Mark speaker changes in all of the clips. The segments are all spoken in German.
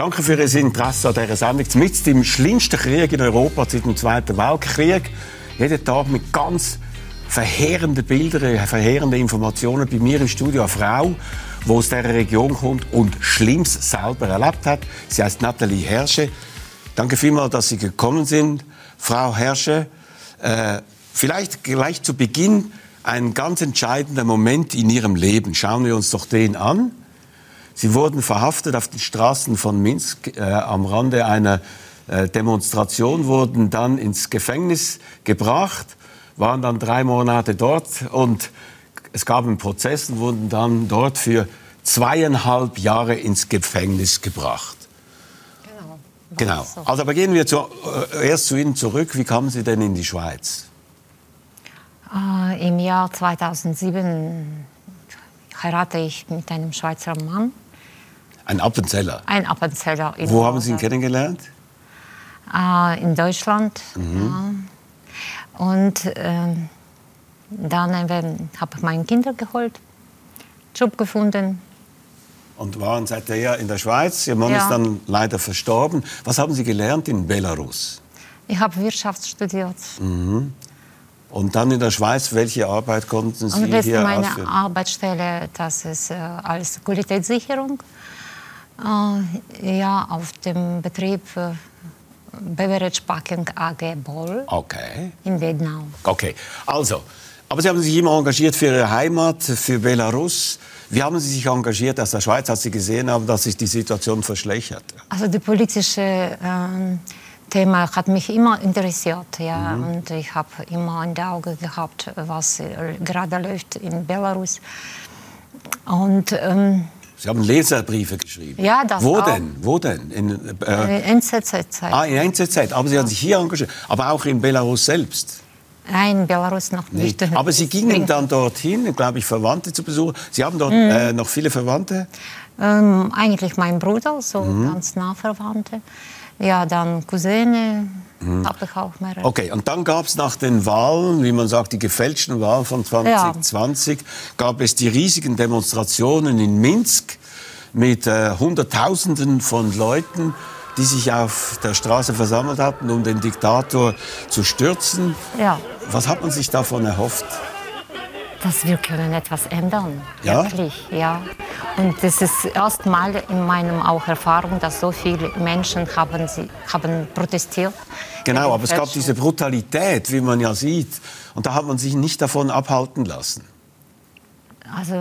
Speaker 1: Danke für Ihr Interesse an dieser Sendung. Mit dem schlimmsten Krieg in Europa seit dem Zweiten Weltkrieg. Jeden Tag mit ganz verheerenden Bildern, verheerenden Informationen. Bei mir im Studio eine Frau, die aus dieser Region kommt und Schlimmes selber erlebt hat. Sie heißt Nathalie Hersche. Danke vielmals, dass Sie gekommen sind. Frau Hersche, äh, vielleicht gleich zu Beginn ein ganz entscheidender Moment in Ihrem Leben. Schauen wir uns doch den an. Sie wurden verhaftet auf den Straßen von Minsk äh, am Rande einer äh, Demonstration, wurden dann ins Gefängnis gebracht, waren dann drei Monate dort und es gab einen Prozess und wurden dann dort für zweieinhalb Jahre ins Gefängnis gebracht. Genau. Genau. Also aber gehen wir zu, äh, erst zu Ihnen zurück. Wie kamen Sie denn in die Schweiz?
Speaker 2: Äh, Im Jahr 2007 heirate ich mit einem Schweizer Mann.
Speaker 1: Ein Appenzeller?
Speaker 2: Ein Appenzeller.
Speaker 1: Wo haben Sie ihn kennengelernt?
Speaker 2: Äh, in Deutschland. Mhm. Ja. Und äh, dann habe ich meine Kinder geholt, Job gefunden.
Speaker 1: Und waren seither in der Schweiz. Ihr Mann ja. ist dann leider verstorben. Was haben Sie gelernt in Belarus?
Speaker 2: Ich habe Wirtschaft studiert. Mhm.
Speaker 1: Und dann in der Schweiz, welche Arbeit konnten Sie
Speaker 2: Und das
Speaker 1: hier
Speaker 2: meine ausführen? Arbeitsstelle, das ist äh, als Qualitätssicherung. Äh, ja, auf dem Betrieb äh, Beverage Packing AG Boll
Speaker 1: okay.
Speaker 2: in Vietnam.
Speaker 1: Okay, also, aber Sie haben sich immer engagiert für Ihre Heimat, für Belarus. Wie haben Sie sich engagiert aus der Schweiz, als Sie gesehen haben, dass sich die Situation verschlechtert?
Speaker 2: Also die politische äh, Thema hat mich immer interessiert, ja, mhm. und ich habe immer in der Auge gehabt, was gerade läuft in Belarus. Und ähm,
Speaker 1: Sie haben Leserbriefe geschrieben.
Speaker 2: Ja, das
Speaker 1: Wo
Speaker 2: auch.
Speaker 1: denn? Wo denn?
Speaker 2: In äh, NZZ-Zeit.
Speaker 1: Ah, in NZZ. Aber Sie haben sich hier engagiert. Aber auch in Belarus selbst.
Speaker 2: Nein, in Belarus noch nicht.
Speaker 1: Nee. Aber Sie gingen dann dorthin, glaube ich, Verwandte zu besuchen. Sie haben dort mhm. äh, noch viele Verwandte?
Speaker 2: Ähm, eigentlich mein Bruder, so mhm. ganz nah Verwandte. Ja, dann Cousine, mhm. habe ich auch mehrere.
Speaker 1: Okay, und dann gab es nach den Wahlen, wie man sagt, die gefälschten Wahlen von 2020, ja. gab es die riesigen Demonstrationen in Minsk mit äh, Hunderttausenden von Leuten, die sich auf der Straße versammelt hatten, um den Diktator zu stürzen.
Speaker 2: Ja.
Speaker 1: Was hat man sich davon erhofft?
Speaker 2: dass wir können etwas ändern.
Speaker 1: Ja?
Speaker 2: Wirklich, ja. Und das ist erstmal in meinem auch Erfahrung, dass so viele Menschen haben, sie, haben protestiert.
Speaker 1: Genau, aber es gab diese Brutalität, wie man ja sieht. Und da hat man sich nicht davon abhalten lassen.
Speaker 2: Also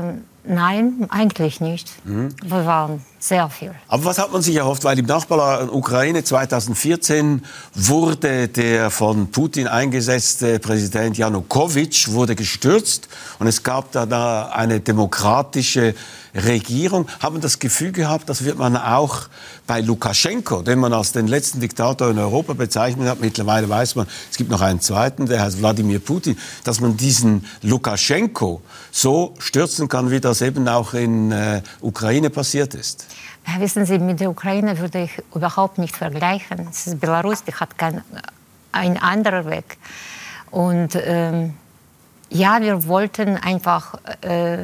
Speaker 2: nein, eigentlich nicht. Mhm. Wir waren sehr viel.
Speaker 1: Aber was hat man sich erhofft? Weil im Nachbarland Ukraine 2014 wurde der von Putin eingesetzte Präsident Janukowitsch wurde gestürzt und es gab da eine demokratische Regierung. Haben das Gefühl gehabt, das wird man auch bei Lukaschenko, den man als den letzten Diktator in Europa bezeichnet hat. Mittlerweile weiß man, es gibt noch einen zweiten, der heißt Wladimir Putin, dass man diesen Lukaschenko so stürzen kann, wie das eben auch in äh, Ukraine passiert ist.
Speaker 2: Ja, wissen Sie, mit der Ukraine würde ich überhaupt nicht vergleichen. Es ist Belarus, die hat kein, ein anderer Weg. Und ähm, ja, wir wollten einfach äh,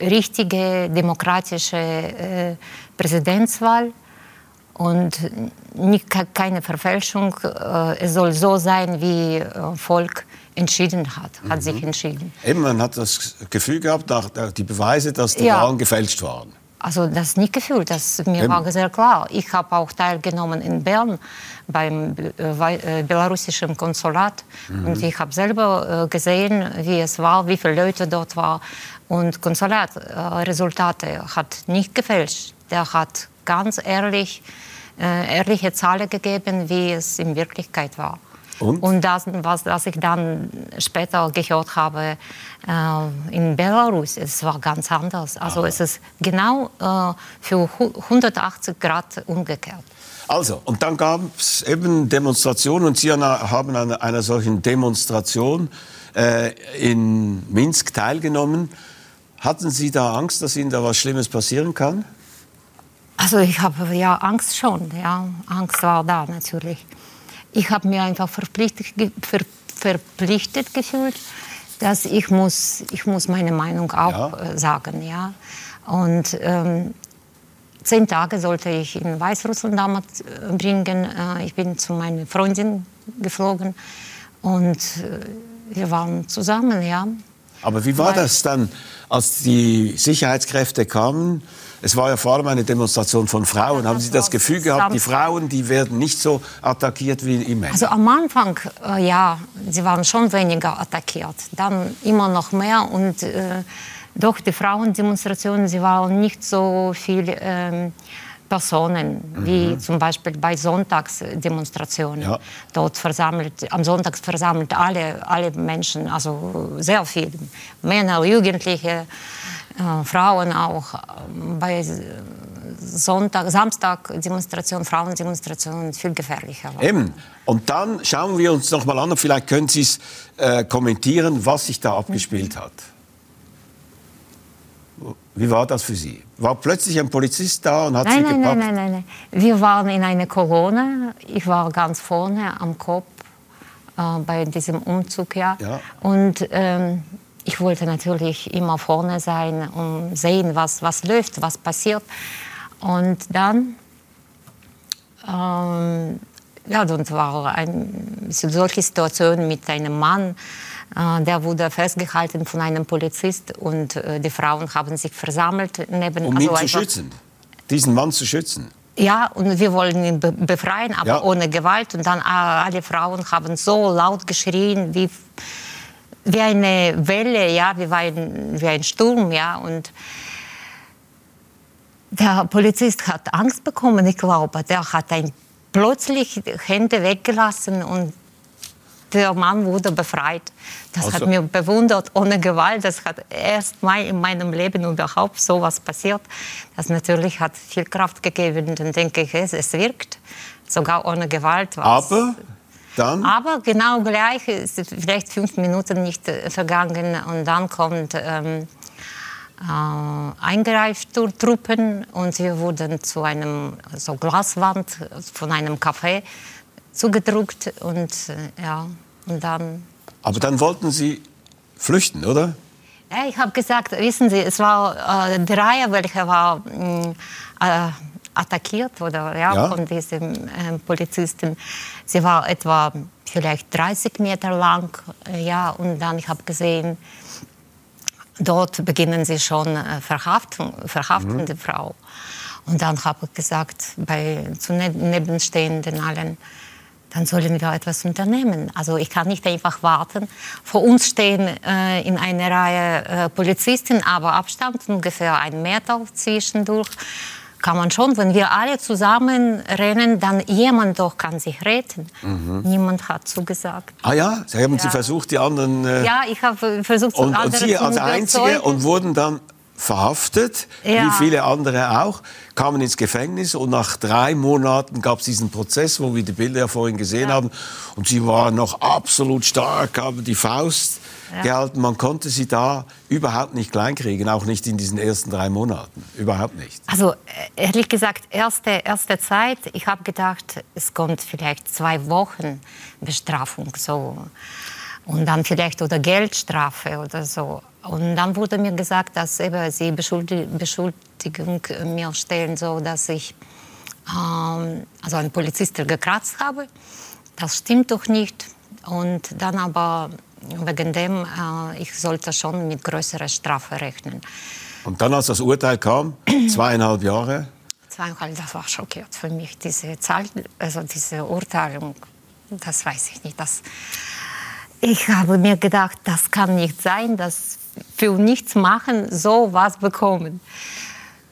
Speaker 2: richtige demokratische äh, Präsidentswahl und nicht, keine Verfälschung. Äh, es soll so sein, wie äh, Volk entschieden hat, hat mhm. sich entschieden.
Speaker 1: Eben, man hat das Gefühl gehabt, die Beweise, dass die ja. Wahlen gefälscht waren.
Speaker 2: Also das nicht gefühlt, das mir Eben. war sehr klar. Ich habe auch teilgenommen in Bern beim äh, äh, belarussischen Konsulat mhm. und ich habe selber äh, gesehen, wie es war, wie viele Leute dort waren. Und Konsulatresultate äh, hat nicht gefälscht. Der hat ganz ehrlich äh, ehrliche Zahlen gegeben, wie es in Wirklichkeit war. Und, und das, was, was ich dann später gehört habe äh, in Belarus, es war ganz anders. Also Aha. es ist genau äh, für 180 Grad umgekehrt.
Speaker 1: Also, und dann gab es eben Demonstrationen und Sie haben an einer solchen Demonstration äh, in Minsk teilgenommen. Hatten Sie da Angst, dass Ihnen da was Schlimmes passieren kann?
Speaker 2: Also ich habe ja Angst schon, ja. Angst war da natürlich ich habe mir einfach verpflichtet, ver, verpflichtet gefühlt, dass ich muss, ich muss meine Meinung auch ja. Äh, sagen, ja. Und ähm, zehn Tage sollte ich in Weißrussland damals äh, bringen. Äh, ich bin zu meiner Freundin geflogen und wir waren zusammen, ja.
Speaker 1: Aber wie war Weil, das dann, als die Sicherheitskräfte kamen? Es war ja vor allem eine Demonstration von Frauen. Ja, Haben Sie das Gefühl gehabt, die Frauen, die werden nicht so attackiert wie Männer?
Speaker 2: Also am Anfang, äh, ja, sie waren schon weniger attackiert. Dann immer noch mehr und äh, doch die Frauendemonstrationen, sie waren nicht so viele ähm, Personen, wie mhm. zum Beispiel bei Sonntagsdemonstrationen. Ja. Dort versammelt, am Sonntag versammelt alle, alle Menschen, also sehr viele, Männer, Jugendliche, äh, Frauen auch. Bei Sonntag, Samstag Demonstration, Frauendemonstration viel gefährlicher.
Speaker 1: War. Eben. Und dann schauen wir uns noch mal an, vielleicht können Sie es äh, kommentieren, was sich da abgespielt hat. Wie war das für Sie? War plötzlich ein Polizist da und hat
Speaker 2: nein,
Speaker 1: Sie
Speaker 2: nein,
Speaker 1: gepackt?
Speaker 2: Nein, nein, nein, nein. Wir waren in einer Kolonne. Ich war ganz vorne am Kopf äh, bei diesem Umzug. Ja. ja. Und ähm, ich wollte natürlich immer vorne sein und sehen, was, was läuft, was passiert. Und dann, ähm, ja, dann war eine solche Situation mit einem Mann, äh, der wurde festgehalten von einem Polizist und äh, die Frauen haben sich versammelt
Speaker 1: neben. Um ihn also zu schützen, diesen Mann zu schützen.
Speaker 2: Ja, und wir wollen ihn befreien, aber ja. ohne Gewalt. Und dann äh, alle Frauen haben so laut geschrien wie, wie eine Welle, ja, wie ein, wie ein Sturm, ja. Und der Polizist hat Angst bekommen, ich glaube. Der hat ein plötzlich Hände weggelassen und der Mann wurde befreit. Das also. hat mir bewundert, ohne Gewalt. Das hat erst mal in meinem Leben überhaupt so was passiert. Das natürlich hat viel Kraft gegeben. Dann denke ich, es, es wirkt, sogar ohne Gewalt.
Speaker 1: Aber dann?
Speaker 2: Aber genau gleich, ist vielleicht fünf Minuten nicht äh, vergangen und dann kommt ähm, äh, Eingreiftruppen und wir wurden zu einem so Glaswand von einem Café zugedruckt und äh, ja, und dann.
Speaker 1: Aber dann wollten Sie flüchten, oder?
Speaker 2: Ja, ich habe gesagt, wissen Sie, es war äh, die Reihe, welche war mm, äh, attackiert oder ja, ja. von diesen äh, Polizisten. Sie war etwa vielleicht 30 Meter lang, äh, ja, und dann ich habe gesehen, dort beginnen sie schon äh, verhaften, verhaftende mhm. Frau. Und dann habe ich gesagt, bei zu nebenstehenden allen, dann sollen wir etwas unternehmen. Also ich kann nicht einfach warten. Vor uns stehen äh, in einer Reihe äh, Polizisten, aber Abstand ungefähr ein Meter zwischendurch. Kann man schon, wenn wir alle zusammen rennen, dann jemand doch kann sich retten. Mhm. Niemand hat zugesagt.
Speaker 1: Ah ja, Sie haben ja. Sie versucht, die anderen.
Speaker 2: Äh ja, ich habe versucht,
Speaker 1: und, und Sie als Einzige und wurden dann verhaftet, ja. wie viele andere auch, kamen ins Gefängnis und nach drei Monaten gab es diesen Prozess, wo wir die Bilder ja vorhin gesehen ja. haben. Und sie waren noch absolut stark, haben die Faust ja. gehalten. Man konnte sie da überhaupt nicht kleinkriegen, auch nicht in diesen ersten drei Monaten. Überhaupt nicht.
Speaker 2: Also äh, ehrlich gesagt, erste, erste Zeit, ich habe gedacht, es kommt vielleicht zwei Wochen Bestrafung. So. Und dann vielleicht oder Geldstrafe oder so. Und dann wurde mir gesagt, dass eben sie Beschuldigung mir stellen, so dass ich ähm, also einen Polizisten gekratzt habe. Das stimmt doch nicht. Und dann aber wegen dem, äh, ich sollte schon mit größerer Strafe rechnen.
Speaker 1: Und dann, als das Urteil kam, zweieinhalb Jahre?
Speaker 2: Zweieinhalb, das war schockiert für mich, diese Zahl, also diese Urteilung. Das weiß ich nicht. Das, ich habe mir gedacht, das kann nicht sein, dass für nichts machen, so was bekommen.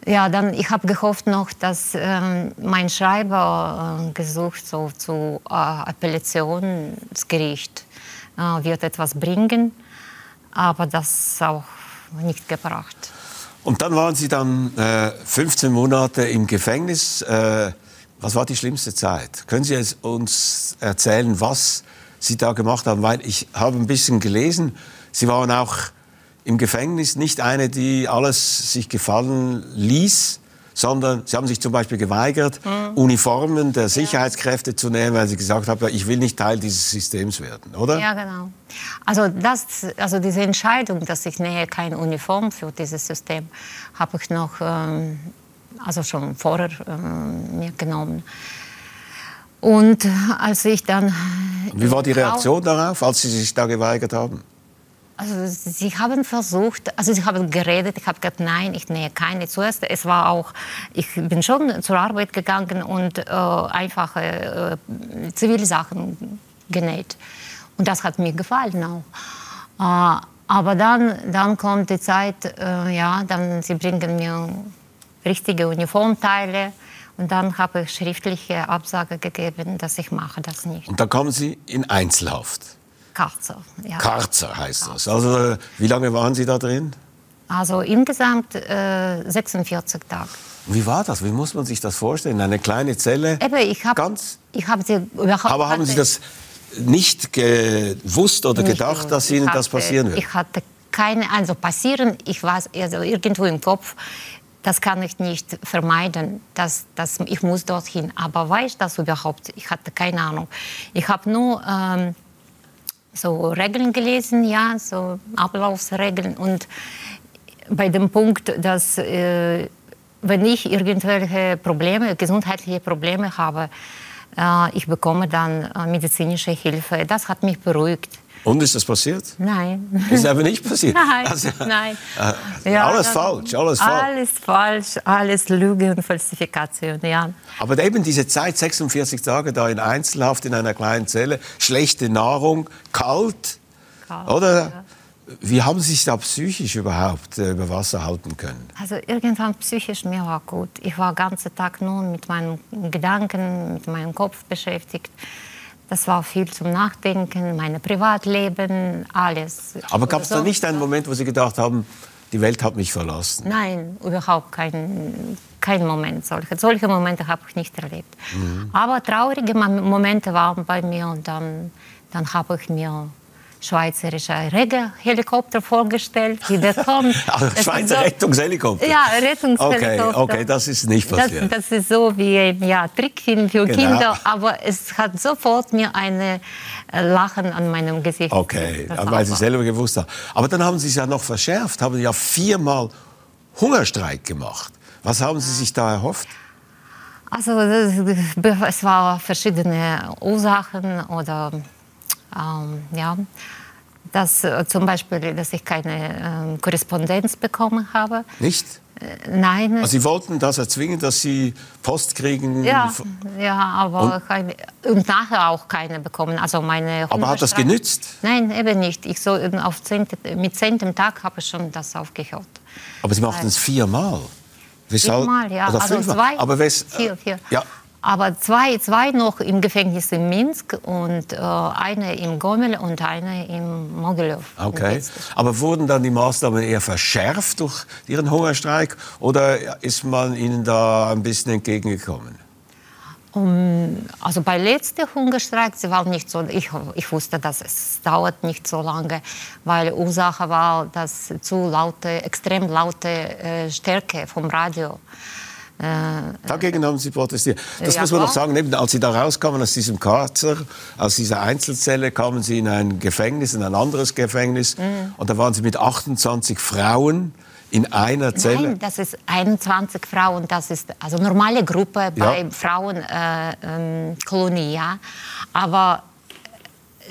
Speaker 2: Ja, dann ich habe gehofft noch, dass äh, mein Schreiber äh, gesucht so zu äh, Appellationsgericht äh, wird etwas bringen, aber das auch nicht gebracht.
Speaker 1: Und dann waren Sie dann 15 äh, Monate im Gefängnis. Äh, was war die schlimmste Zeit? Können Sie uns erzählen, was Sie da gemacht haben? Weil ich habe ein bisschen gelesen, Sie waren auch im Gefängnis nicht eine, die alles sich gefallen ließ, sondern sie haben sich zum Beispiel geweigert, mhm. Uniformen der Sicherheitskräfte ja. zu nehmen, weil sie gesagt haben, ich will nicht Teil dieses Systems werden, oder?
Speaker 2: Ja, genau. Also, das, also diese Entscheidung, dass ich nähe keine Uniform für dieses System, habe ich noch ähm, also schon vorher äh, mir genommen. Und als ich dann...
Speaker 1: Wie war die Reaktion darauf, als Sie sich da geweigert haben?
Speaker 2: Also sie haben versucht, also sie haben geredet, ich habe gesagt, nein, ich nähe keine. Zuerst, es war auch, ich bin schon zur Arbeit gegangen und äh, einfache äh, Zivilsachen genäht. Und das hat mir gefallen auch. Äh, aber dann, dann kommt die Zeit, äh, ja, dann sie bringen mir richtige Uniformteile. Und dann habe ich schriftliche Absage gegeben, dass ich mache das nicht.
Speaker 1: Und dann kommen Sie in Einzelhaft?
Speaker 2: Karzer.
Speaker 1: Ja. Karzer heißt Karzer. das. Also wie lange waren Sie da drin?
Speaker 2: Also insgesamt äh, 46 Tage.
Speaker 1: Wie war das? Wie muss man sich das vorstellen? Eine kleine Zelle?
Speaker 2: Eben, ich habe hab sie überhaupt
Speaker 1: Aber haben Sie das nicht gewusst oder nicht gedacht, dass Ihnen hatte, das passieren wird?
Speaker 2: Ich hatte keine, also passieren, ich war also irgendwo im Kopf, das kann ich nicht vermeiden. Das, das, ich muss dorthin. Aber weiß ich das überhaupt? Ich hatte keine Ahnung. Ich habe nur ähm, so Regeln gelesen, ja, so Ablaufsregeln. Und bei dem Punkt, dass äh, wenn ich irgendwelche Probleme, gesundheitliche Probleme habe, äh, ich bekomme dann äh, medizinische Hilfe. Das hat mich beruhigt.
Speaker 1: Und ist das passiert?
Speaker 2: Nein.
Speaker 1: Ist aber nicht passiert?
Speaker 2: Nein, also, nein.
Speaker 1: Äh, ja, alles falsch, alles falsch.
Speaker 2: Alles falsch, alles Lüge und Falsifikation, ja.
Speaker 1: Aber eben diese Zeit, 46 Tage da in Einzelhaft in einer kleinen Zelle, schlechte Nahrung, kalt, kalt oder? Ja. Wie haben Sie sich da psychisch überhaupt äh, über Wasser halten können?
Speaker 2: Also irgendwann psychisch mir war gut. Ich war den ganzen Tag nur mit meinen Gedanken, mit meinem Kopf beschäftigt. Das war viel zum Nachdenken, mein Privatleben, alles.
Speaker 1: Aber gab es da nicht einen Moment, wo Sie gedacht haben, die Welt hat mich verlassen?
Speaker 2: Nein, überhaupt kein, kein Moment. Solche, solche Momente habe ich nicht erlebt. Mhm. Aber traurige Momente waren bei mir und dann, dann habe ich mir schweizerischer Helikopter vorgestellt, die der kommt.
Speaker 1: Also Schweizer so, Rettungshelikopter?
Speaker 2: Ja, Rettungshelikopter.
Speaker 1: Okay, okay, das ist nicht passiert.
Speaker 2: Das, das ist so wie ein ja, Trickfilm für genau. Kinder, aber es hat sofort mir ein äh, Lachen an meinem Gesicht.
Speaker 1: Okay, weil Sie selber gewusst haben. Aber dann haben Sie es ja noch verschärft, haben ja viermal Hungerstreik gemacht. Was haben Sie sich da erhofft?
Speaker 2: Also es waren verschiedene Ursachen oder ähm, ja, dass äh, zum Beispiel, dass ich keine äh, Korrespondenz bekommen habe.
Speaker 1: Nicht?
Speaker 2: Äh, nein.
Speaker 1: Also Sie wollten das erzwingen, dass Sie Post kriegen?
Speaker 2: Ja, ja aber und? Keine, und nachher auch keine bekommen. Also meine
Speaker 1: aber hat das genützt?
Speaker 2: Nein, eben nicht. Ich so, auf zehnte, mit zehnten Tag habe ich schon das aufgehört.
Speaker 1: Aber Sie machten es viermal?
Speaker 2: Viermal, ja. Oder also fünfmal? zwei,
Speaker 1: aber wes,
Speaker 2: vier, vier.
Speaker 1: Ja,
Speaker 2: aber zwei, zwei noch im Gefängnis in Minsk und äh, eine im Gomel und eine im Mogilev.
Speaker 1: Okay. Aber wurden dann die Maßnahmen eher verschärft durch Ihren Hungerstreik oder ist man Ihnen da ein bisschen entgegengekommen?
Speaker 2: Um, also bei letzter Hungerstreik, sie war nicht so, ich, ich wusste, dass es dauert nicht so lange, weil Ursache war, dass zu laute, extrem laute äh, Stärke vom Radio.
Speaker 1: Äh, Dagegen haben Sie protestiert. Das ja, muss man noch sagen. Eben, als Sie da rauskamen aus diesem Karzer, aus dieser Einzelzelle, kamen Sie in ein Gefängnis, in ein anderes Gefängnis. Mhm. Und da waren Sie mit 28 Frauen in einer Zelle?
Speaker 2: Nein, das ist 21 Frauen. Das ist also normale Gruppe bei ja. Frauenkolonie. Äh, ähm, ja. Aber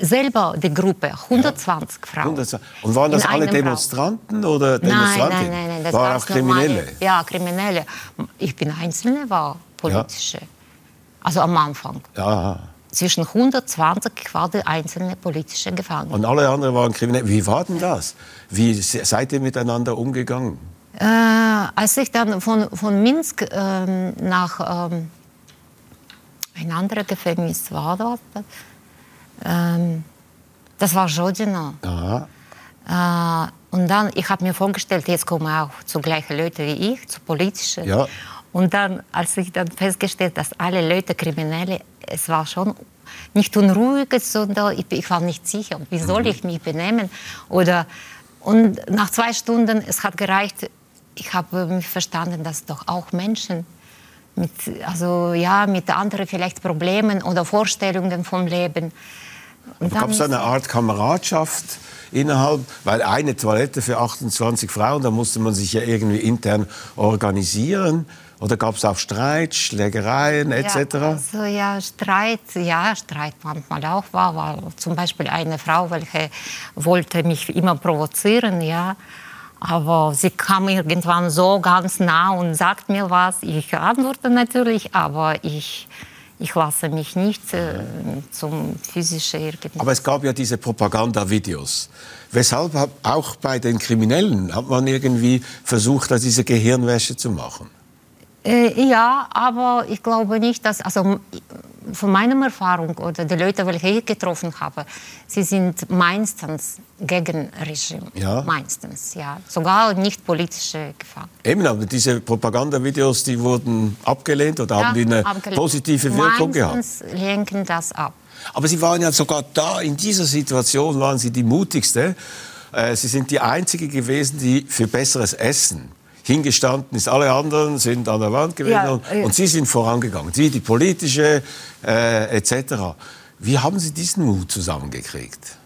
Speaker 2: selber die Gruppe, 120 ja. Frauen. 120.
Speaker 1: Und waren das alle Demonstranten Frau. oder Demonstranten?
Speaker 2: Nein, nein, nein,
Speaker 1: das war auch Kriminelle? Normale,
Speaker 2: ja, Kriminelle. Ich bin Einzelne, war politische. Ja. Also am Anfang.
Speaker 1: Ja.
Speaker 2: Zwischen 120 war die einzelne politische Gefangene.
Speaker 1: Und alle anderen waren Kriminelle. Wie war denn das? Wie seid ihr miteinander umgegangen?
Speaker 2: Äh, als ich dann von, von Minsk ähm, nach ähm, ein anderes Gefängnis war, dort, ähm, das war Jodino. Äh, und dann, ich habe mir vorgestellt, jetzt kommen auch zu gleichen Leute wie ich, zu politischen.
Speaker 1: Ja.
Speaker 2: Und dann, als ich dann festgestellt, dass alle Leute Kriminelle, es war schon nicht unruhig, sondern ich, ich war nicht sicher, wie soll mhm. ich mich benehmen oder und nach zwei Stunden, es hat gereicht, ich habe mich verstanden, dass doch auch Menschen mit, also ja, mit anderen vielleicht Problemen oder Vorstellungen vom Leben
Speaker 1: Gab es eine Art Kameradschaft innerhalb, weil eine Toilette für 28 Frauen, da musste man sich ja irgendwie intern organisieren. Oder gab es auch Streit, Schlägereien etc.?
Speaker 2: Ja, also ja, Streit, ja, Streit manchmal auch war, war zum Beispiel eine Frau, welche wollte mich immer provozieren, ja. Aber sie kam irgendwann so ganz nah und sagt mir was. Ich antworte natürlich, aber ich, ich lasse mich nicht äh, zum physischen irgendwie.
Speaker 1: Aber es gab ja diese Propagandavideos. Weshalb auch bei den Kriminellen hat man irgendwie versucht, diese Gehirnwäsche zu machen?
Speaker 2: Äh, ja, aber ich glaube nicht, dass, also von meiner Erfahrung oder die Leute, welche ich getroffen habe, sie sind meistens gegen Regime. Ja. Meistens, ja. Sogar nicht politische Gefahr.
Speaker 1: Eben, aber diese Propagandavideos, die wurden abgelehnt oder ja, haben die eine abgelehnt. positive Wirkung meistens gehabt?
Speaker 2: Meistens lenken das ab.
Speaker 1: Aber Sie waren ja sogar da, in dieser Situation waren Sie die mutigste. Äh, sie sind die Einzige gewesen, die für besseres Essen hingestanden ist. Alle anderen sind an der Wand gewesen ja, und, und, Sie sind vorangegangen. Sie, die politische äh, etc. Wie haben Sie diesen Mut zusammengekriegt?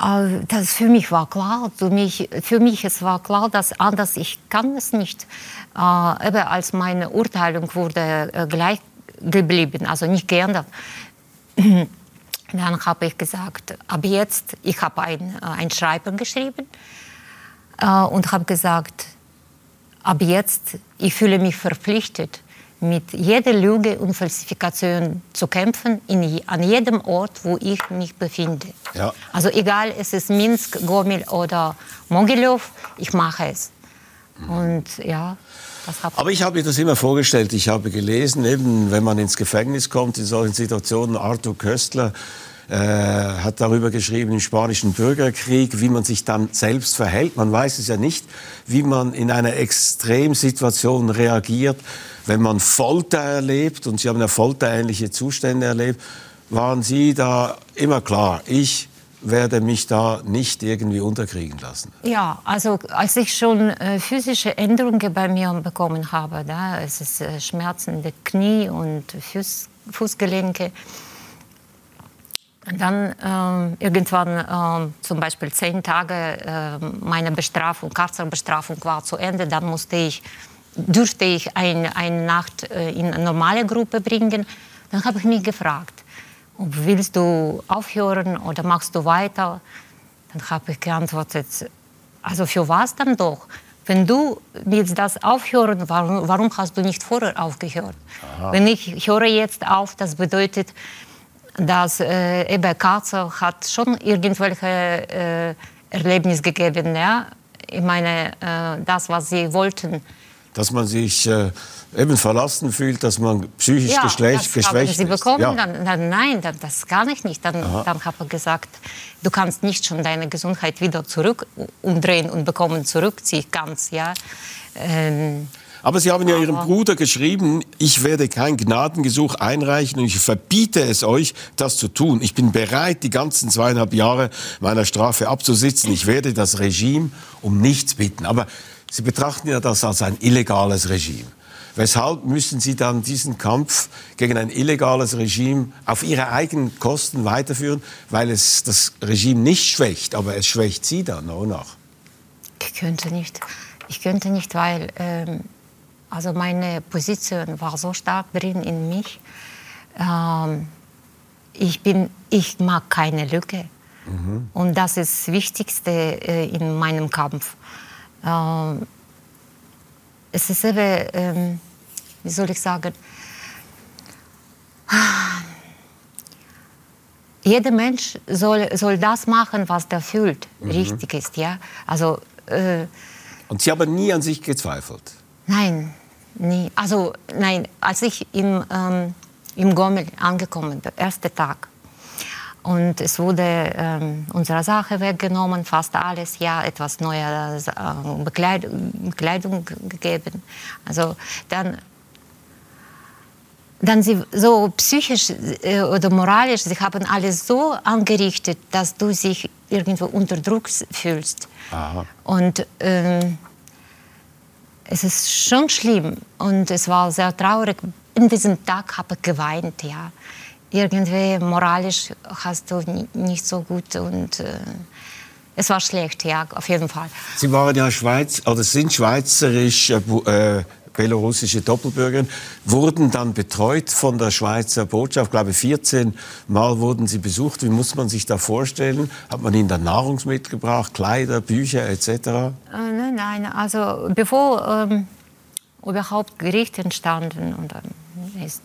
Speaker 2: Äh, das für mich war klar, für mich, für mich es war klar, dass anders ich kann es nicht. Äh, als meine Urteilung wurde äh, gleich geblieben, also nicht geändert. Dann habe ich gesagt, ab jetzt, ich habe ein, äh, ein Schreiben geschrieben äh, und habe gesagt, ab jetzt, ich fühle mich verpflichtet, mit jeder Lüge und Falsifikation zu kämpfen, in, an jedem Ort, wo ich mich befinde. Ja. Also egal, es ist Minsk, Gomel oder Mogilev, ich mache es. Mhm. Und ja,
Speaker 1: aber ich habe mir das immer vorgestellt. Ich habe gelesen, eben, wenn man ins Gefängnis kommt in solchen Situationen, Arthur Köstler, äh, hat darüber geschrieben im spanischen Bürgerkrieg, wie man sich dann selbst verhält. Man weiß es ja nicht, wie man in einer Extremsituation reagiert, wenn man Folter erlebt. Und Sie haben ja folterähnliche Zustände erlebt. Waren Sie da immer klar, ich werde mich da nicht irgendwie unterkriegen lassen.
Speaker 2: Ja, also als ich schon äh, physische Änderungen bei mir bekommen habe, da es ist äh, Schmerzen der Knie und Fuß, Fußgelenke, dann äh, irgendwann äh, zum Beispiel zehn Tage äh, meine Bestrafung, Karzelbestrafung war zu Ende, dann musste ich, durfte ich ein, eine Nacht äh, in eine normale Gruppe bringen. Dann habe ich mich gefragt, ob willst du aufhören oder machst du weiter? Dann habe ich geantwortet, also für was dann doch? Wenn du willst das aufhören, warum, warum hast du nicht vorher aufgehört? Aha. Wenn ich höre jetzt auf, das bedeutet, dass äh, eben Katze hat schon irgendwelche äh, Erlebnisse gegeben. Ja? Ich meine, äh, das, was sie wollten.
Speaker 1: Dass man sich äh, eben verlassen fühlt, dass man psychisch ja, geschlecht, das geschwächt
Speaker 2: sie bekommen, ja. dann, dann, nein, dann, das kann ich nicht. Dann, dann habe ich gesagt, du kannst nicht schon deine Gesundheit wieder zurück umdrehen und bekommen zurückziehen ganz. Ja?
Speaker 1: Ähm, aber Sie haben ja Ihrem Bruder geschrieben, ich werde kein Gnadengesuch einreichen und ich verbiete es euch, das zu tun. Ich bin bereit, die ganzen zweieinhalb Jahre meiner Strafe abzusitzen. Ich werde das Regime um nichts bitten. Aber Sie betrachten ja das als ein illegales Regime. Weshalb müssen Sie dann diesen Kampf gegen ein illegales Regime auf Ihre eigenen Kosten weiterführen, weil es das Regime nicht schwächt, aber es schwächt Sie dann, oder nach?
Speaker 2: Ich könnte nicht. Ich könnte nicht, weil ähm, also meine Position war so stark drin in mich. Ähm, ich, bin, ich mag keine Lücke. Mhm. Und das ist das Wichtigste äh, in meinem Kampf. Ähm, es ist eben, ähm, wie soll ich sagen, jeder Mensch soll, soll das machen, was er fühlt, mhm. richtig ist. Ja? Also,
Speaker 1: äh, Und Sie haben nie an sich gezweifelt?
Speaker 2: Nein, nie. Also nein, als ich im, ähm, im Gommel angekommen bin, der erste Tag, und es wurde ähm, unsere Sache weggenommen, fast alles, ja, etwas neue äh, Bekleidung, Bekleidung gegeben. Also dann dann sie so psychisch äh, oder moralisch, sie haben alles so angerichtet, dass du dich irgendwo unter Druck fühlst. Aha. Und ähm, es ist schon schlimm und es war sehr traurig. In diesem Tag habe ich geweint, ja. irgendwie moralisch hast du nicht so gut und äh, es war schlecht, ja, auf jeden Fall.
Speaker 1: Sie waren ja Schweiz, oder sind schweizerisch äh, belorussische Doppelbürgerin, wurden dann betreut von der Schweizer Botschaft. Ich glaube, 14 Mal wurden sie besucht. Wie muss man sich da vorstellen? Hat man ihnen dann Nahrungsmittel gebracht, Kleider, Bücher etc.? Äh,
Speaker 2: nein, nein. Also bevor ähm, überhaupt Gericht entstanden und, ähm, ist,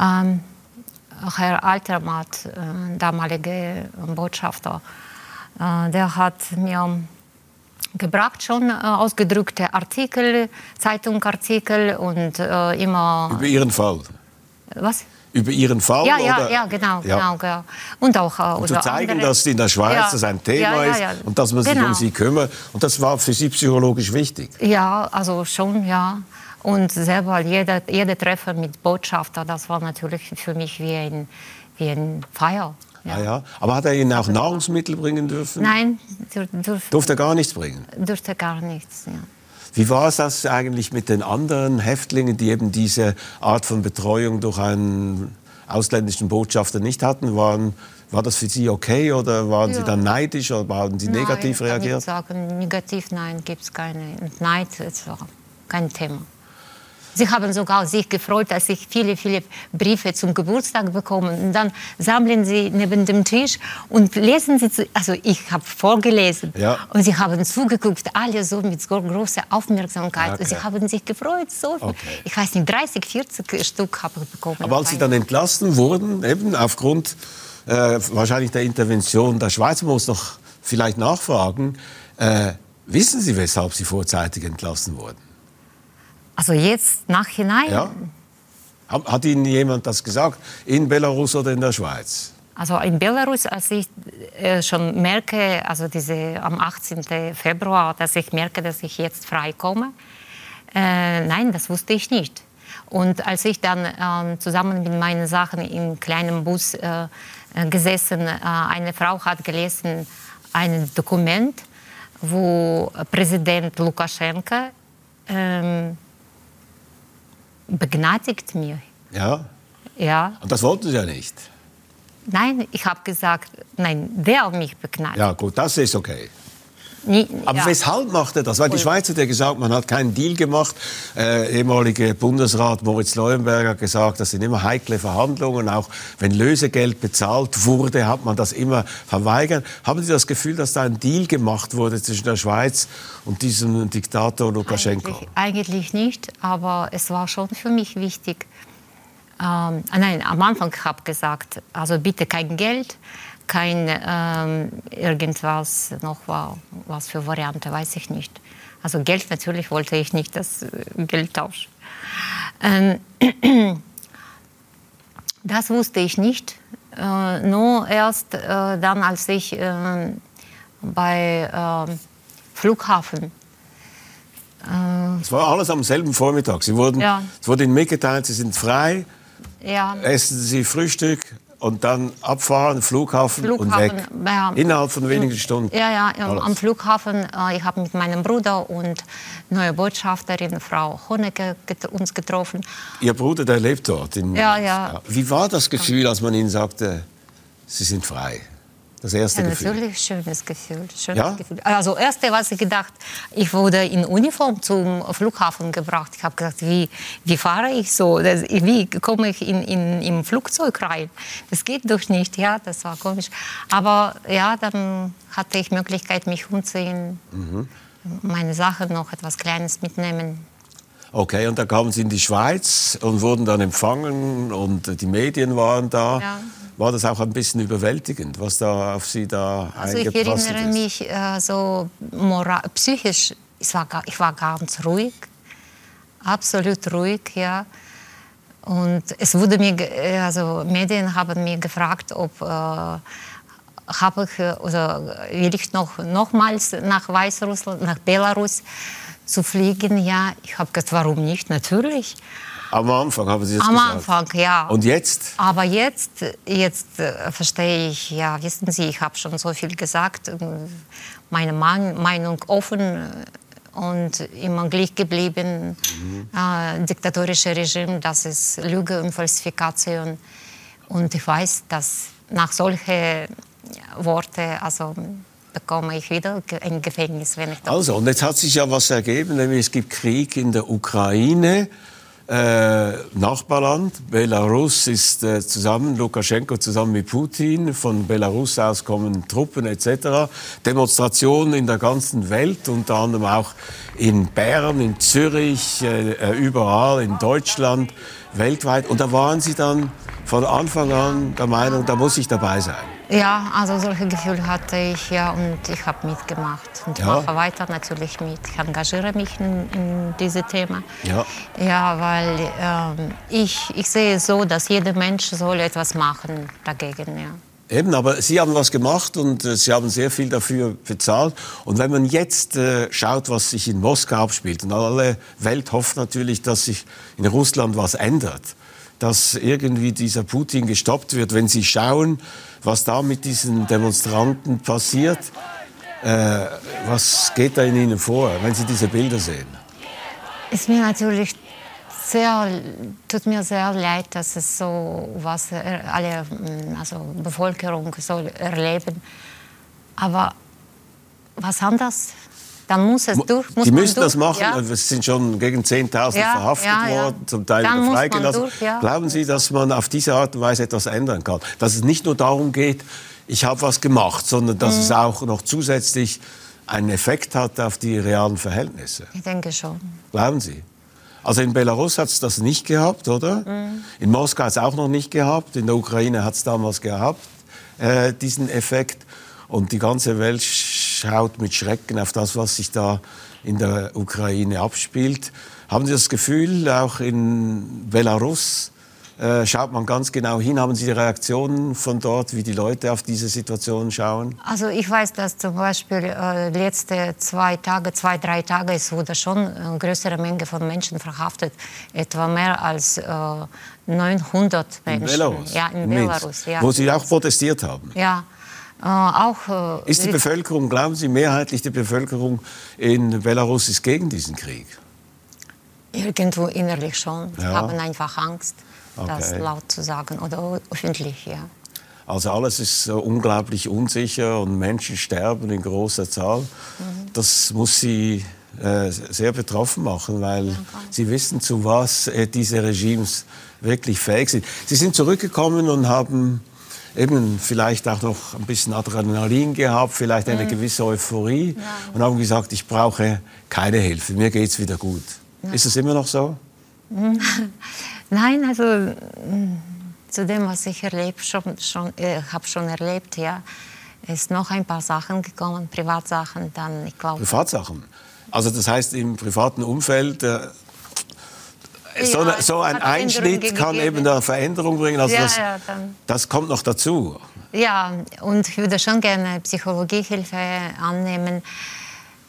Speaker 2: ähm, Herr Altermatt, äh, damaliger Botschafter, äh, der hat mir gebracht, schon äh, ausgedrückte Artikel, Zeitungartikel und äh, immer.
Speaker 1: Über Ihren Fall?
Speaker 2: Was?
Speaker 1: Über Ihren Fall?
Speaker 2: Ja, ja, ja, genau, ja. genau, genau.
Speaker 1: Und auch äh, und zu zeigen, andere. dass in der Schweiz ja. das ein Thema ist und dass man sich genau. um Sie kümmert. Und das war für Sie psychologisch wichtig?
Speaker 2: Ja, also schon, ja. Und selber jeder, jeder Treffer mit Botschafter, das war natürlich für mich wie ein, wie ein Feier.
Speaker 1: Ja. Ah, ja. Aber hat er Ihnen auch Nahrungsmittel bringen dürfen?
Speaker 2: Nein,
Speaker 1: durfte, durfte er gar nichts bringen?
Speaker 2: Durfte gar nichts, ja.
Speaker 1: Wie war es das eigentlich mit den anderen Häftlingen, die eben diese Art von Betreuung durch einen ausländischen Botschafter nicht hatten? Waren, war das für Sie okay oder waren ja. Sie dann neidisch oder haben Sie nein, negativ reagiert?
Speaker 2: Ich sagen, negativ nein, gibt es keine. Neid, war kein Thema. Sie haben sogar sich gefreut, dass ich viele, viele Briefe zum Geburtstag bekomme. Und dann sammeln sie neben dem Tisch und lesen sie, zu, also ich habe vorgelesen ja. und sie haben zugeguckt, alle so mit so großer Aufmerksamkeit. Okay. Und sie haben sich gefreut, so okay. Ich weiß nicht, 30, 40 Stück habe ich bekommen.
Speaker 1: Aber als sie dann entlassen wurden, eben aufgrund äh, wahrscheinlich der Intervention der Schweiz, man muss noch vielleicht nachfragen, äh, wissen Sie, weshalb Sie vorzeitig entlassen wurden?
Speaker 2: Also jetzt nachhinein?
Speaker 1: Ja. Hat Ihnen jemand das gesagt, in Belarus oder in der Schweiz?
Speaker 2: Also in Belarus, als ich äh, schon merke, also diese, am 18. Februar, dass ich merke, dass ich jetzt freikomme, äh, nein, das wusste ich nicht. Und als ich dann äh, zusammen mit meinen Sachen im kleinen Bus äh, äh gesessen, eine Frau hat gelesen ein Dokument, wo Präsident Lukaschenka ähm, begnadigt mir.
Speaker 1: Ja?
Speaker 2: Ja.
Speaker 1: Und das wollten Sie ja nicht?
Speaker 2: Nein, ich habe gesagt, nein, der mich begnadigt.
Speaker 1: Ja, gut, das ist okay. Nie, Aber ja. weshalb macht er das? Weil die Schweiz hat ja gesagt, man hat keinen Deal gemacht. Äh, ehemaliger Bundesrat Moritz Leuenberger hat gesagt, das sind immer heikle Verhandlungen. Auch wenn Lösegeld bezahlt wurde, hat man das immer verweigert. Haben Sie das Gefühl, dass da ein Deal gemacht wurde zwischen der Schweiz und diesem Diktator Lukaschenko?
Speaker 2: Eigentlich, eigentlich nicht, aber es war schon für mich wichtig. Ähm, nein, am Anfang habe ich gesagt, also bitte kein Geld kein ähm, irgendwas noch war, was für Variante, weiß ich nicht. Also Geld natürlich wollte ich nicht, das äh, Geld tauschen. Ähm, das wusste ich nicht. Äh, nur erst äh, dann, als ich äh, bei ähm, Flughafen
Speaker 1: es war alles am selben Vormittag. Sie wurden, ja. Es wurde Ihnen mitgeteilt, Sie sind frei. Ja. Essen Sie Frühstück, und dann abfahren, Flughafen, Flughafen und weg. Ja, Innerhalb von wenigen Stunden.
Speaker 2: Ja, ja, Alles. am Flughafen. Äh, ich habe mit meinem Bruder und neue Botschafterin Frau Honecke get uns getroffen.
Speaker 1: Ihr Bruder, der lebt dort.
Speaker 2: In, ja, ja.
Speaker 1: Wie war das Gefühl, als man Ihnen sagte, Sie sind frei? Das erste
Speaker 2: ja,
Speaker 1: Gefühl.
Speaker 2: Natürlich schönes Gefühl. Schönes ja? Gefühl. Also erste, was ich gedacht, ich wurde in Uniform zum Flughafen gebracht. Ich habe gesagt, wie, wie fahre ich so? Das, wie komme ich in, in, im Flugzeug rein? Das geht doch nicht. Ja, das war komisch. Aber ja, dann hatte ich Möglichkeit, mich umzuziehen, mhm. meine Sachen noch etwas Kleines mitnehmen.
Speaker 1: Okay, und dann kamen Sie in die Schweiz und wurden dann empfangen und die Medien waren da. Ja war das auch ein bisschen überwältigend, was da auf Sie da also
Speaker 2: ich erinnere ist? mich äh, so moral, psychisch, ich war, ich war ganz ruhig, absolut ruhig, ja. Und es wurde mir, äh, also Medien haben mir gefragt, ob äh, habe ich oder will ich noch nochmals nach Weißrussland, nach Belarus zu fliegen? Ja, ich habe gesagt, warum nicht? Natürlich.
Speaker 1: Am Anfang haben Sie das
Speaker 2: Am
Speaker 1: gesagt?
Speaker 2: Am Anfang, ja.
Speaker 1: Und jetzt?
Speaker 2: Aber jetzt, jetzt äh, verstehe ich, ja, wissen Sie, ich habe schon so viel gesagt, äh, meine Meinung offen äh, und immer gleich geblieben. Mhm. Äh, diktatorische Regime, das ist Lüge und Falsifikation. Und ich weiß, dass nach solchen Worten, also bekomme ich wieder ein Gefängnis, wenn ich
Speaker 1: das Also, und jetzt hat sich ja was ergeben, nämlich es gibt Krieg in der Ukraine. Äh, Nachbarland, Belarus ist äh, zusammen, Lukaschenko zusammen mit Putin, von Belarus aus kommen Truppen etc. Demonstrationen in der ganzen Welt, unter anderem auch in Bern, in Zürich, äh, äh überall in Deutschland, weltweit. Und da waren Sie dann von Anfang an der Meinung, da muss ich dabei sein.
Speaker 2: Ja, also solche Gefühle hatte ich ja und ich habe mitgemacht und ja. mache weiter natürlich mit. Ich engagiere mich in, in diese Themen. Ja, ja weil ähm, ich, ich sehe es so, dass jeder Mensch soll etwas machen dagegen. Ja.
Speaker 1: Eben, aber Sie haben was gemacht und äh, Sie haben sehr viel dafür bezahlt. Und wenn man jetzt äh, schaut, was sich in Moskau abspielt, und alle Welt hofft natürlich, dass sich in Russland was ändert, dass irgendwie dieser Putin gestoppt wird. Wenn Sie schauen, was da mit diesen Demonstranten passiert, äh, was geht da in Ihnen vor, wenn Sie diese Bilder sehen?
Speaker 2: Ist mir natürlich sehr, tut mir sehr leid, dass es so was alle, also Bevölkerung soll erleben. Aber was anderes dann muss es durch.
Speaker 1: Muss die müssen durch, das machen. Ja. Es sind schon gegen 10.000 ja, verhaftet ja, worden, zum Teil wieder freigelassen. Durch, Glauben Sie, dass man auf diese Art und Weise etwas ändern kann? Dass es nicht nur darum geht, ich habe was gemacht, sondern dass mhm. es auch noch zusätzlich einen Effekt hat auf die realen Verhältnisse?
Speaker 2: Ich denke schon.
Speaker 1: Glauben Sie? Also in Belarus hat es das nicht gehabt, oder? Mhm. In Moskau hat es auch noch nicht gehabt. In der Ukraine hat es damals gehabt, äh, diesen Effekt. Und die ganze Welt schaut mit Schrecken auf das, was sich da in der Ukraine abspielt. Haben Sie das Gefühl, auch in Belarus äh, schaut man ganz genau hin? Haben Sie die Reaktionen von dort, wie die Leute auf diese Situation schauen?
Speaker 2: Also ich weiß, dass zum Beispiel äh, letzte zwei Tage, zwei, drei Tage, es wurde schon eine größere Menge von Menschen verhaftet. Etwa mehr als äh, 900 Menschen.
Speaker 1: In Belarus?
Speaker 2: Ja, in Belarus. Ja.
Speaker 1: Wo Sie auch protestiert haben?
Speaker 2: Ja. Äh, auch,
Speaker 1: äh, ist die Bevölkerung, glauben Sie, mehrheitlich die Bevölkerung in Belarus ist gegen diesen Krieg?
Speaker 2: Irgendwo innerlich schon. Sie ja. haben einfach Angst, okay. das laut zu sagen oder öffentlich, ja.
Speaker 1: Also alles ist unglaublich unsicher und Menschen sterben in großer Zahl. Mhm. Das muss sie äh, sehr betroffen machen, weil ja, sie wissen, zu was äh, diese Regimes wirklich fähig sind. Sie sind zurückgekommen und haben eben vielleicht auch noch ein bisschen Adrenalin gehabt, vielleicht eine mhm. gewisse Euphorie ja. und haben gesagt, ich brauche keine Hilfe, mir geht es wieder gut. Ja. Ist es immer noch so?
Speaker 2: Nein, also mm, zu dem, was ich erlebt schon, schon äh, habe schon erlebt, ja, ist noch ein paar Sachen gekommen, Privatsachen, dann ich glaube.
Speaker 1: Privatsachen. Also das heißt im privaten Umfeld äh, so, ja, so, ein Einschnitt kann eben eine Veränderung bringen. Also ja, das, ja, das, kommt noch dazu.
Speaker 2: Ja, und ich würde schon gerne Psychologiehilfe annehmen,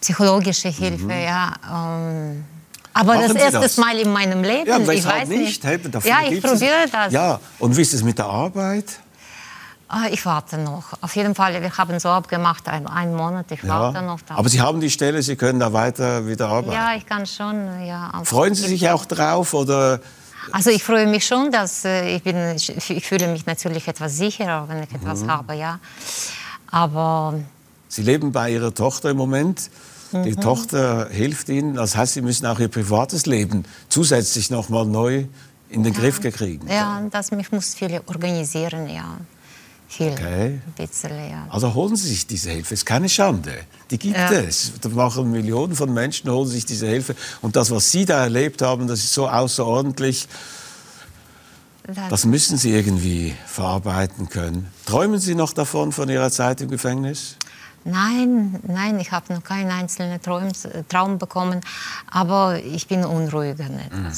Speaker 2: psychologische Hilfe, mhm. ja. Um, aber Machen das erste das? Mal in meinem Leben.
Speaker 1: Ja, ich weiß nicht. nicht.
Speaker 2: ja, ich probiere das.
Speaker 1: Ja, und wie ist es mit der Arbeit?
Speaker 2: Ah, ich warte noch. Auf jeden Fall, wir haben so abgemacht, ein, einen Monat, ich ja. warte noch.
Speaker 1: Aber Sie haben die Stelle, Sie können da weiter wieder arbeiten?
Speaker 2: Ja, ich kann schon. Ja,
Speaker 1: Freuen Sie sich auch drauf? Oder?
Speaker 2: Also ich freue mich schon, dass äh, ich, bin, ich fühle mich natürlich etwas sicherer, wenn ich etwas mhm. habe, ja. Aber...
Speaker 1: Sie leben bei Ihrer Tochter im Moment. Die mhm. Tochter hilft Ihnen. Das heißt, Sie müssen auch Ihr privates Leben zusätzlich noch mal neu in den ja. Griff kriegen.
Speaker 2: Ja, das, ich muss viel organisieren, ja viel. Okay. Bisschen, ja.
Speaker 1: Also holen Sie sich diese Hilfe. Es ist keine Schande. Die gibt ja. es. Da machen Millionen von Menschen, holen sich diese Hilfe. Und das, was Sie da erlebt haben, das ist so außerordentlich. Das, müssen Sie irgendwie verarbeiten können. Träumen Sie noch davon, von Ihrer Zeit im Gefängnis?
Speaker 2: Nein, nein, ich habe noch keinen einzelnen Traum, Traum, bekommen, aber ich bin unruhiger. Mhm.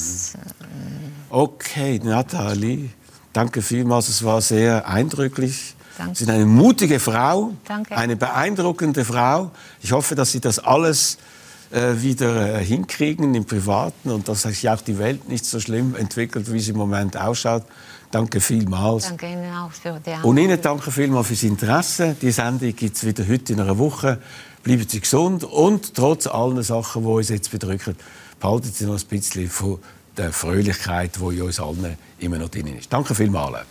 Speaker 1: Okay, Nathalie, Danke vielmals, es war sehr eindrücklich. Danke. Sie sind eine mutige Frau, Danke. eine beeindruckende Frau. Ich hoffe, dass Sie das alles äh, wieder äh, hinkriegen im Privaten und dass sich auch die Welt nicht so schlimm entwickelt, wie sie im Moment ausschaut. Danke vielmals.
Speaker 2: Danke Ihnen auch für die
Speaker 1: Und Ihnen danke vielmals fürs Interesse. Die Sendung gibt es wieder heute in einer Woche. Bleiben Sie gesund und trotz allen Sachen, die uns jetzt bedrücken, behalten Sie noch ein bisschen von der Fröhlichkeit, die in uns allen immer noch drin ist. Danke vielmals.